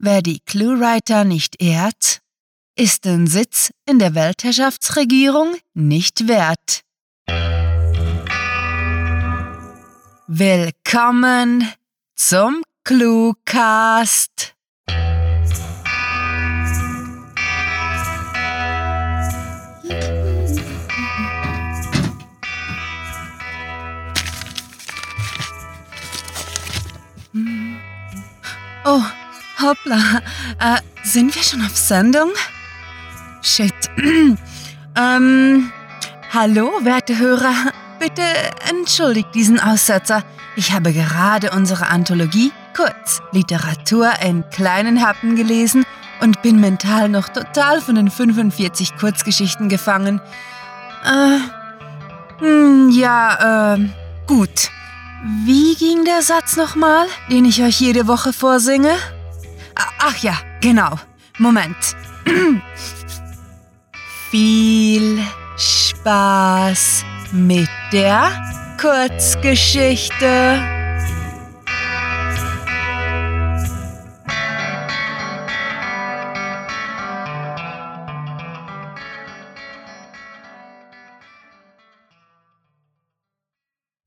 wer die Cluewriter nicht ehrt, ist den Sitz in der Weltherrschaftsregierung nicht wert. Willkommen zum Cluecast. Oh, hoppla. Äh, sind wir schon auf Sendung? Shit. ähm, hallo, werte Hörer. Bitte entschuldigt diesen Aussetzer. Ich habe gerade unsere Anthologie, kurz Literatur in kleinen Happen gelesen und bin mental noch total von den 45 Kurzgeschichten gefangen. Äh, hm, ja, äh, gut. Wie ging der Satz nochmal, den ich euch jede Woche vorsinge? Ach ja, genau. Moment. Viel Spaß mit der Kurzgeschichte.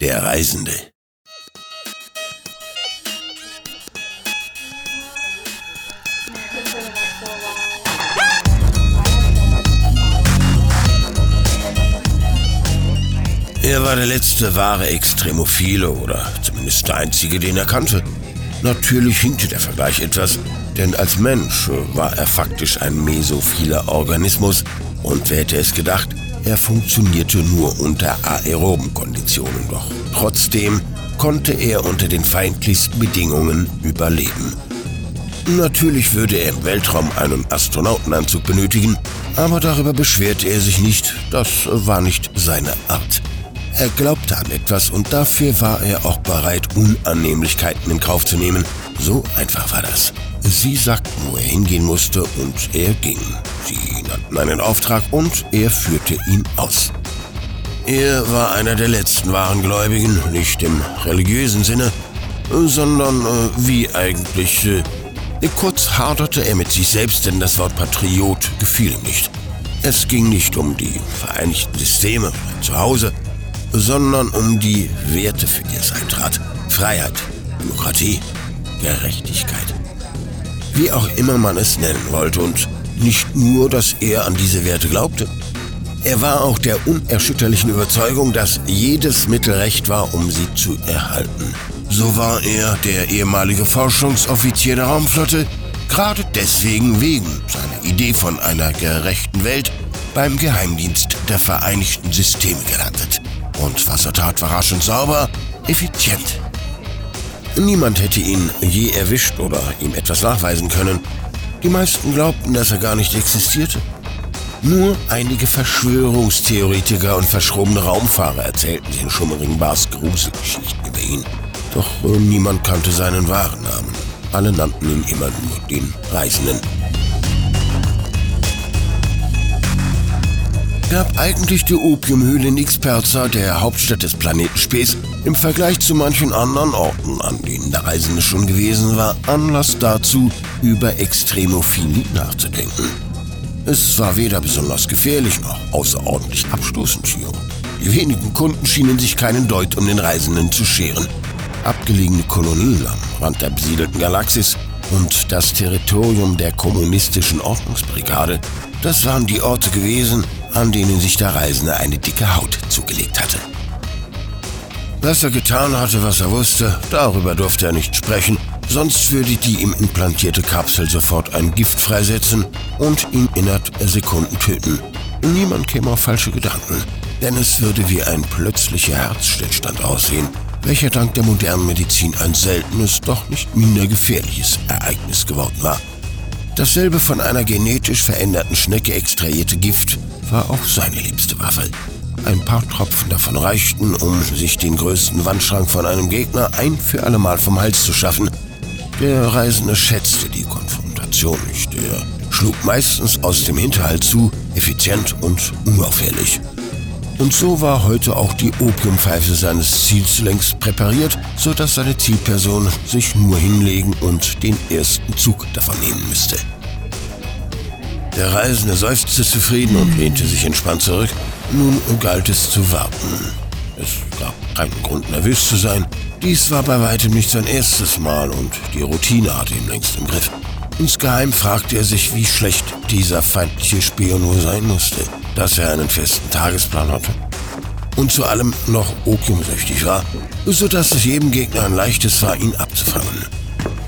Der Reisende. Er war der letzte wahre Extremophile oder zumindest der einzige, den er kannte. Natürlich hinkte der Vergleich etwas, denn als Mensch war er faktisch ein mesophiler Organismus und wer hätte es gedacht, er funktionierte nur unter aeroben Konditionen, doch trotzdem konnte er unter den feindlichsten Bedingungen überleben. Natürlich würde er im Weltraum einen Astronautenanzug benötigen, aber darüber beschwerte er sich nicht, das war nicht seine Art. Er glaubte an etwas und dafür war er auch bereit, Unannehmlichkeiten in Kauf zu nehmen. So einfach war das. Sie sagten, wo er hingehen musste und er ging. Sie nannten einen Auftrag und er führte ihn aus. Er war einer der letzten wahren Gläubigen, nicht im religiösen Sinne, sondern äh, wie eigentlich. Äh, kurz haderte er mit sich selbst, denn das Wort Patriot gefiel ihm nicht. Es ging nicht um die Vereinigten Systeme, zu Hause, sondern um die Werte, für die es eintrat. Freiheit, Demokratie, Gerechtigkeit. Wie auch immer man es nennen wollte und nicht nur, dass er an diese Werte glaubte. Er war auch der unerschütterlichen Überzeugung, dass jedes Mittel recht war, um sie zu erhalten. So war er der ehemalige Forschungsoffizier der Raumflotte, gerade deswegen wegen seiner Idee von einer gerechten Welt beim Geheimdienst der Vereinigten Systeme gelandet. Und was er tat, war rasch und sauber, effizient. Niemand hätte ihn je erwischt oder ihm etwas nachweisen können. Die meisten glaubten, dass er gar nicht existierte. Nur einige Verschwörungstheoretiker und verschrobene Raumfahrer erzählten den schummerigen Bars Gruselgeschichten über ihn. Doch äh, niemand kannte seinen wahren Namen. Alle nannten ihn immer nur den Reisenden. Gab eigentlich die Opiumhöhle Nixperza, der Hauptstadt des Planeten Spes, im Vergleich zu manchen anderen Orten, an denen der Reisende schon gewesen war, Anlass dazu, über Extremophilie nachzudenken. Es war weder besonders gefährlich noch außerordentlich abstoßend hier. Die wenigen Kunden schienen sich keinen Deut um den Reisenden zu scheren. Abgelegene Kolonien am Rand der besiedelten Galaxis und das Territorium der kommunistischen Ordnungsbrigade, das waren die Orte gewesen, an denen sich der Reisende eine dicke Haut zugelegt hatte. Was er getan hatte, was er wusste, darüber durfte er nicht sprechen, sonst würde die ihm implantierte Kapsel sofort ein Gift freisetzen und ihn innerhalb Sekunden töten. Niemand käme auf falsche Gedanken, denn es würde wie ein plötzlicher Herzstillstand aussehen, welcher dank der modernen Medizin ein seltenes, doch nicht minder gefährliches Ereignis geworden war. Dasselbe von einer genetisch veränderten Schnecke extrahierte Gift war auch seine liebste Waffe. Ein paar Tropfen davon reichten, um sich den größten Wandschrank von einem Gegner ein für allemal vom Hals zu schaffen. Der Reisende schätzte die Konfrontation nicht. Er schlug meistens aus dem Hinterhalt zu, effizient und unauffällig. Und so war heute auch die Opiumpfeife seines Ziels längst präpariert, sodass seine Zielperson sich nur hinlegen und den ersten Zug davon nehmen müsste. Der Reisende seufzte zufrieden und lehnte sich entspannt zurück. Nun galt es zu warten. Es gab keinen Grund, nervös zu sein. Dies war bei weitem nicht sein erstes Mal und die Routine hatte ihn längst im Griff. Insgeheim fragte er sich, wie schlecht dieser feindliche Spion wohl sein musste, dass er einen festen Tagesplan hatte und zu allem noch opiumsüchtig war, sodass es jedem Gegner ein leichtes war, ihn abzufangen.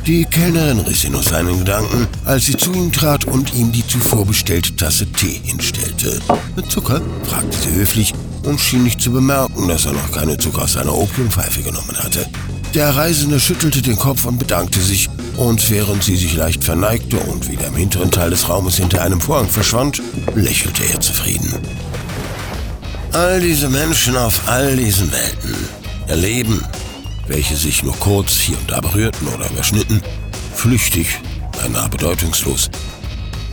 Die Kellnerin riss ihn aus seinen Gedanken, als sie zu ihm trat und ihm die zuvor bestellte Tasse Tee hinstellte. Mit Zucker? fragte sie höflich und schien nicht zu bemerken, dass er noch keine Zucker aus seiner Opiumpfeife genommen hatte. Der Reisende schüttelte den Kopf und bedankte sich, und während sie sich leicht verneigte und wieder im hinteren Teil des Raumes hinter einem Vorhang verschwand, lächelte er zufrieden. All diese Menschen auf all diesen Welten erleben, welche sich nur kurz hier und da berührten oder überschnitten, flüchtig, beinahe bedeutungslos,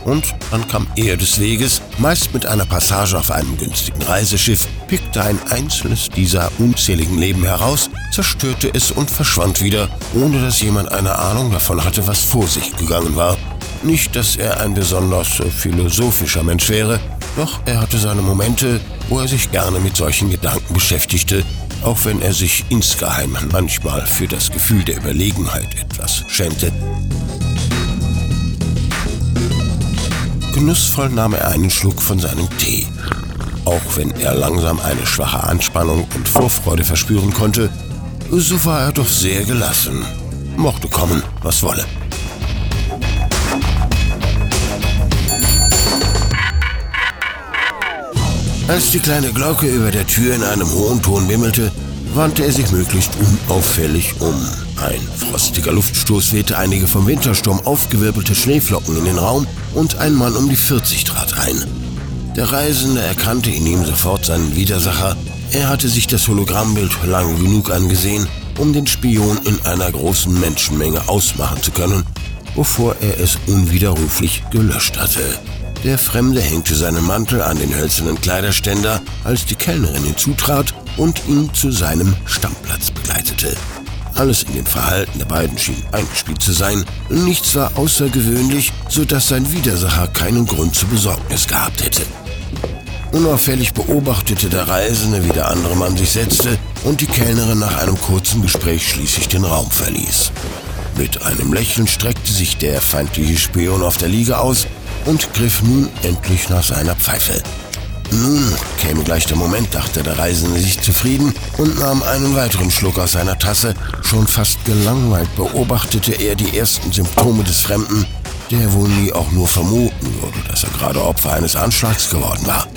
und dann kam er des Weges, meist mit einer Passage auf einem günstigen Reiseschiff, pickte ein einzelnes dieser unzähligen Leben heraus, zerstörte es und verschwand wieder, ohne dass jemand eine Ahnung davon hatte, was vor sich gegangen war. Nicht, dass er ein besonders philosophischer Mensch wäre, doch er hatte seine Momente, wo er sich gerne mit solchen Gedanken beschäftigte, auch wenn er sich insgeheim manchmal für das Gefühl der Überlegenheit etwas schämte. Genussvoll nahm er einen Schluck von seinem Tee. Auch wenn er langsam eine schwache Anspannung und Vorfreude verspüren konnte, so war er doch sehr gelassen. Mochte kommen, was wolle. Als die kleine Glocke über der Tür in einem hohen Ton wimmelte, wandte er sich möglichst unauffällig um. Ein frostiger Luftstoß wehte einige vom Wintersturm aufgewirbelte Schneeflocken in den Raum und ein Mann um die 40 trat ein. Der Reisende erkannte in ihm sofort seinen Widersacher. Er hatte sich das Hologrammbild lang genug angesehen, um den Spion in einer großen Menschenmenge ausmachen zu können, bevor er es unwiderruflich gelöscht hatte. Der Fremde hängte seinen Mantel an den hölzernen Kleiderständer, als die Kellnerin hinzutrat und ihn zu seinem Stammplatz begleitete. Alles in dem Verhalten der beiden schien eingespielt zu sein. Nichts war außergewöhnlich, sodass sein Widersacher keinen Grund zur Besorgnis gehabt hätte. Unauffällig beobachtete der Reisende, wie der andere Mann sich setzte und die Kellnerin nach einem kurzen Gespräch schließlich den Raum verließ. Mit einem Lächeln streckte sich der feindliche Spion auf der Liege aus und griff nun endlich nach seiner Pfeife. Nun käme gleich der Moment, dachte der Reisende sich zufrieden und nahm einen weiteren Schluck aus seiner Tasse. Schon fast gelangweilt beobachtete er die ersten Symptome des Fremden, der wohl nie auch nur vermuten würde, dass er gerade Opfer eines Anschlags geworden war.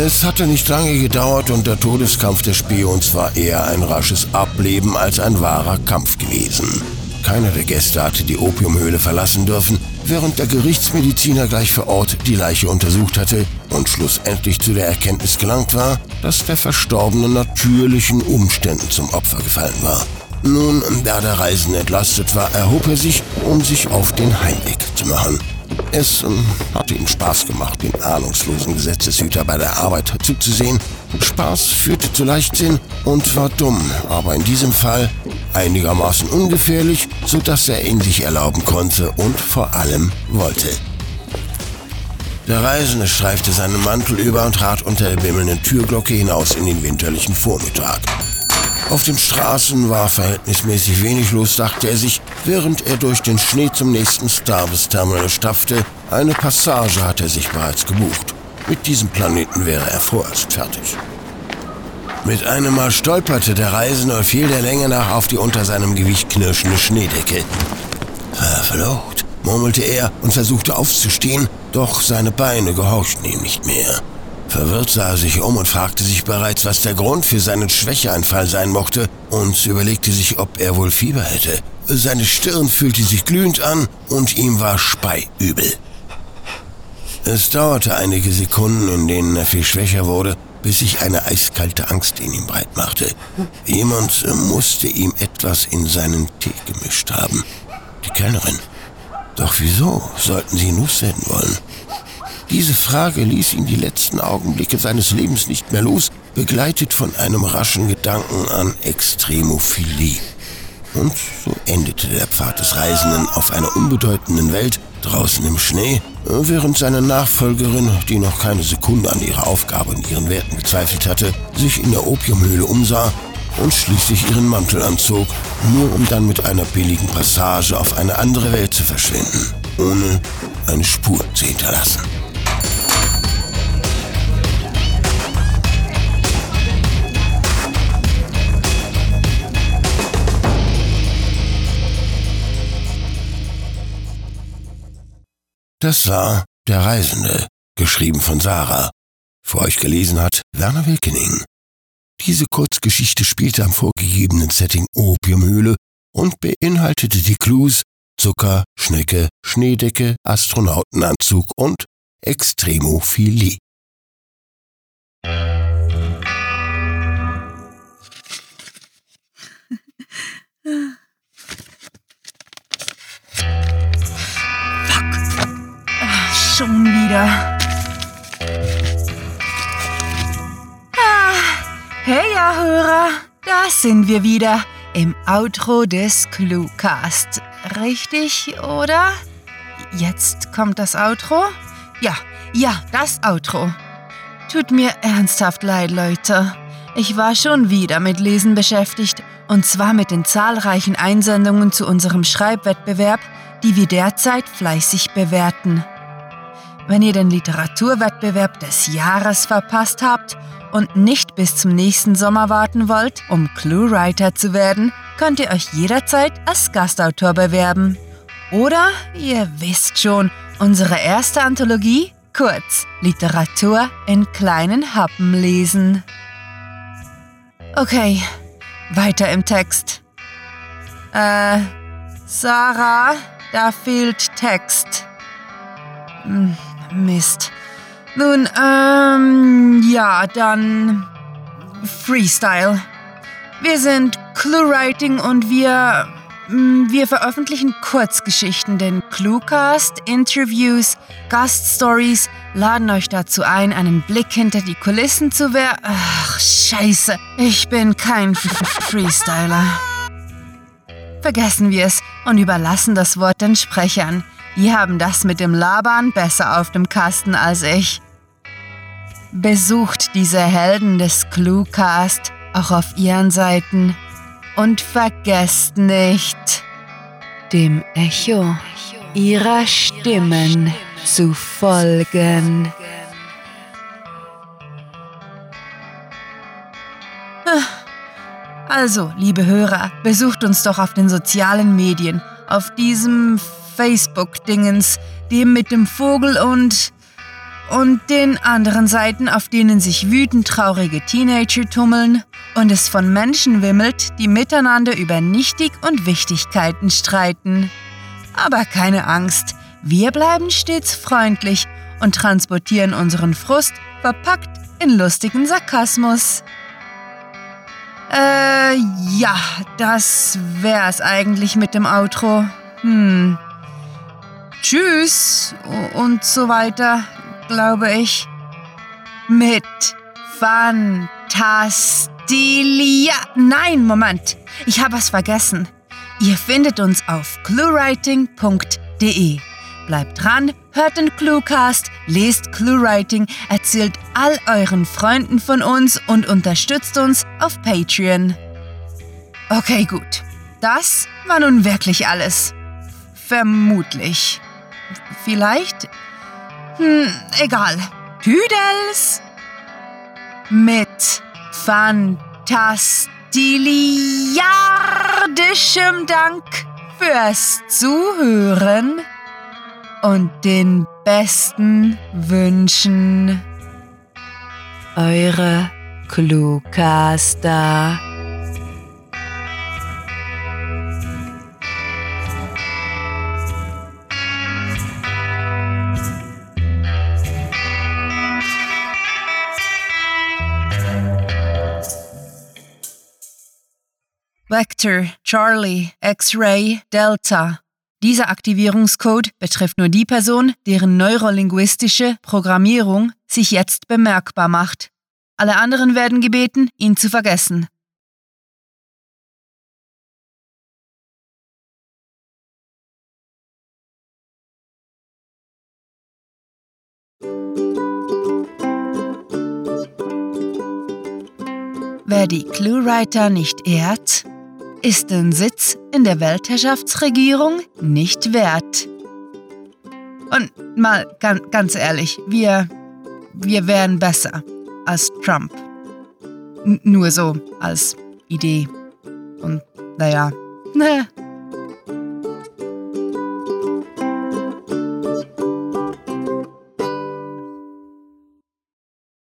Es hatte nicht lange gedauert und der Todeskampf des Spions war eher ein rasches Ableben als ein wahrer Kampf gewesen. Keiner der Gäste hatte die Opiumhöhle verlassen dürfen, während der Gerichtsmediziner gleich vor Ort die Leiche untersucht hatte und schlussendlich zu der Erkenntnis gelangt war, dass der Verstorbene natürlichen Umständen zum Opfer gefallen war. Nun, da der Reisende entlastet war, erhob er sich, um sich auf den Heimweg zu machen. Es ähm, hatte ihm Spaß gemacht, den ahnungslosen Gesetzeshüter bei der Arbeit zuzusehen. Spaß führte zu Leichtsinn und war dumm, aber in diesem Fall einigermaßen ungefährlich, sodass er ihn sich erlauben konnte und vor allem wollte. Der Reisende streifte seinen Mantel über und trat unter der bimmelnden Türglocke hinaus in den winterlichen Vormittag. Auf den Straßen war verhältnismäßig wenig los, dachte er sich, während er durch den Schnee zum nächsten Starbucks-Terminal stapfte. Eine Passage hatte er sich bereits gebucht. Mit diesem Planeten wäre er vorerst fertig. Mit einem Mal stolperte der Reisende und fiel der Länge nach auf die unter seinem Gewicht knirschende Schneedecke. Verflucht, murmelte er und versuchte aufzustehen, doch seine Beine gehorchten ihm nicht mehr. Verwirrt sah er sich um und fragte sich bereits, was der Grund für seinen Schwächeanfall sein mochte und überlegte sich, ob er wohl Fieber hätte. Seine Stirn fühlte sich glühend an und ihm war speiübel. Es dauerte einige Sekunden, in denen er viel schwächer wurde, bis sich eine eiskalte Angst in ihm breitmachte. Jemand musste ihm etwas in seinen Tee gemischt haben. Die Kellnerin. Doch wieso sollten sie Nuss senden wollen? Diese Frage ließ ihn die letzten Augenblicke seines Lebens nicht mehr los, begleitet von einem raschen Gedanken an Extremophilie. Und so endete der Pfad des Reisenden auf einer unbedeutenden Welt draußen im Schnee, während seine Nachfolgerin, die noch keine Sekunde an ihrer Aufgabe und ihren Werten gezweifelt hatte, sich in der Opiumhöhle umsah und schließlich ihren Mantel anzog, nur um dann mit einer billigen Passage auf eine andere Welt zu verschwinden, ohne eine Spur zu hinterlassen. Das war Der Reisende, geschrieben von Sarah. Für euch gelesen hat Werner Wilkening. Diese Kurzgeschichte spielte am vorgegebenen Setting Opiumhöhle und beinhaltete die Clues Zucker, Schnecke, Schneedecke, Astronautenanzug und Extremophilie. schon wieder. Ah, hey, ja, Hörer, da sind wir wieder im Outro des Cluecast. Richtig, oder? Jetzt kommt das Outro? Ja, ja, das Outro. Tut mir ernsthaft leid, Leute. Ich war schon wieder mit Lesen beschäftigt, und zwar mit den zahlreichen Einsendungen zu unserem Schreibwettbewerb, die wir derzeit fleißig bewerten. Wenn ihr den Literaturwettbewerb des Jahres verpasst habt und nicht bis zum nächsten Sommer warten wollt, um Cluewriter zu werden, könnt ihr euch jederzeit als Gastautor bewerben. Oder ihr wisst schon, unsere erste Anthologie, kurz Literatur in kleinen Happen lesen. Okay, weiter im Text. Äh, Sarah, da fehlt Text. Hm. Mist. Nun, ähm, ja, dann Freestyle. Wir sind ClueWriting und wir, mm, wir veröffentlichen Kurzgeschichten, den Cluecast, Interviews, Gaststories, laden euch dazu ein, einen Blick hinter die Kulissen zu werfen. Ach, scheiße, ich bin kein Freestyler. Vergessen wir es und überlassen das Wort den Sprechern. Die haben das mit dem Labern besser auf dem Kasten als ich. Besucht diese Helden des Cluecast auch auf ihren Seiten und vergesst nicht, dem Echo ihrer Stimmen zu folgen. Also, liebe Hörer, besucht uns doch auf den sozialen Medien, auf diesem Facebook-Dingens, dem mit dem Vogel und und den anderen Seiten, auf denen sich wütend traurige Teenager tummeln und es von Menschen wimmelt, die miteinander über Nichtig und Wichtigkeiten streiten. Aber keine Angst, wir bleiben stets freundlich und transportieren unseren Frust verpackt in lustigen Sarkasmus. Äh, ja, das wär's eigentlich mit dem Outro. Hm. Tschüss und so weiter, glaube ich. Mit Fantastilia. Nein, Moment. Ich habe was vergessen. Ihr findet uns auf cluewriting.de. Bleibt dran, hört den Cluecast, lest Cluewriting, erzählt all euren Freunden von uns und unterstützt uns auf Patreon. Okay, gut. Das war nun wirklich alles. Vermutlich. Vielleicht? Hm, egal. Tüdels! Mit fantastiliardischem Dank fürs Zuhören und den besten Wünschen. Eure Cluecaster. Vector, Charlie, X-Ray, Delta. Dieser Aktivierungscode betrifft nur die Person, deren neurolinguistische Programmierung sich jetzt bemerkbar macht. Alle anderen werden gebeten, ihn zu vergessen. Wer die Cluewriter nicht ehrt, ist den Sitz in der Weltherrschaftsregierung nicht wert. Und mal ganz, ehrlich, wir, wir wären besser als Trump. N nur so als Idee. Und naja, ne,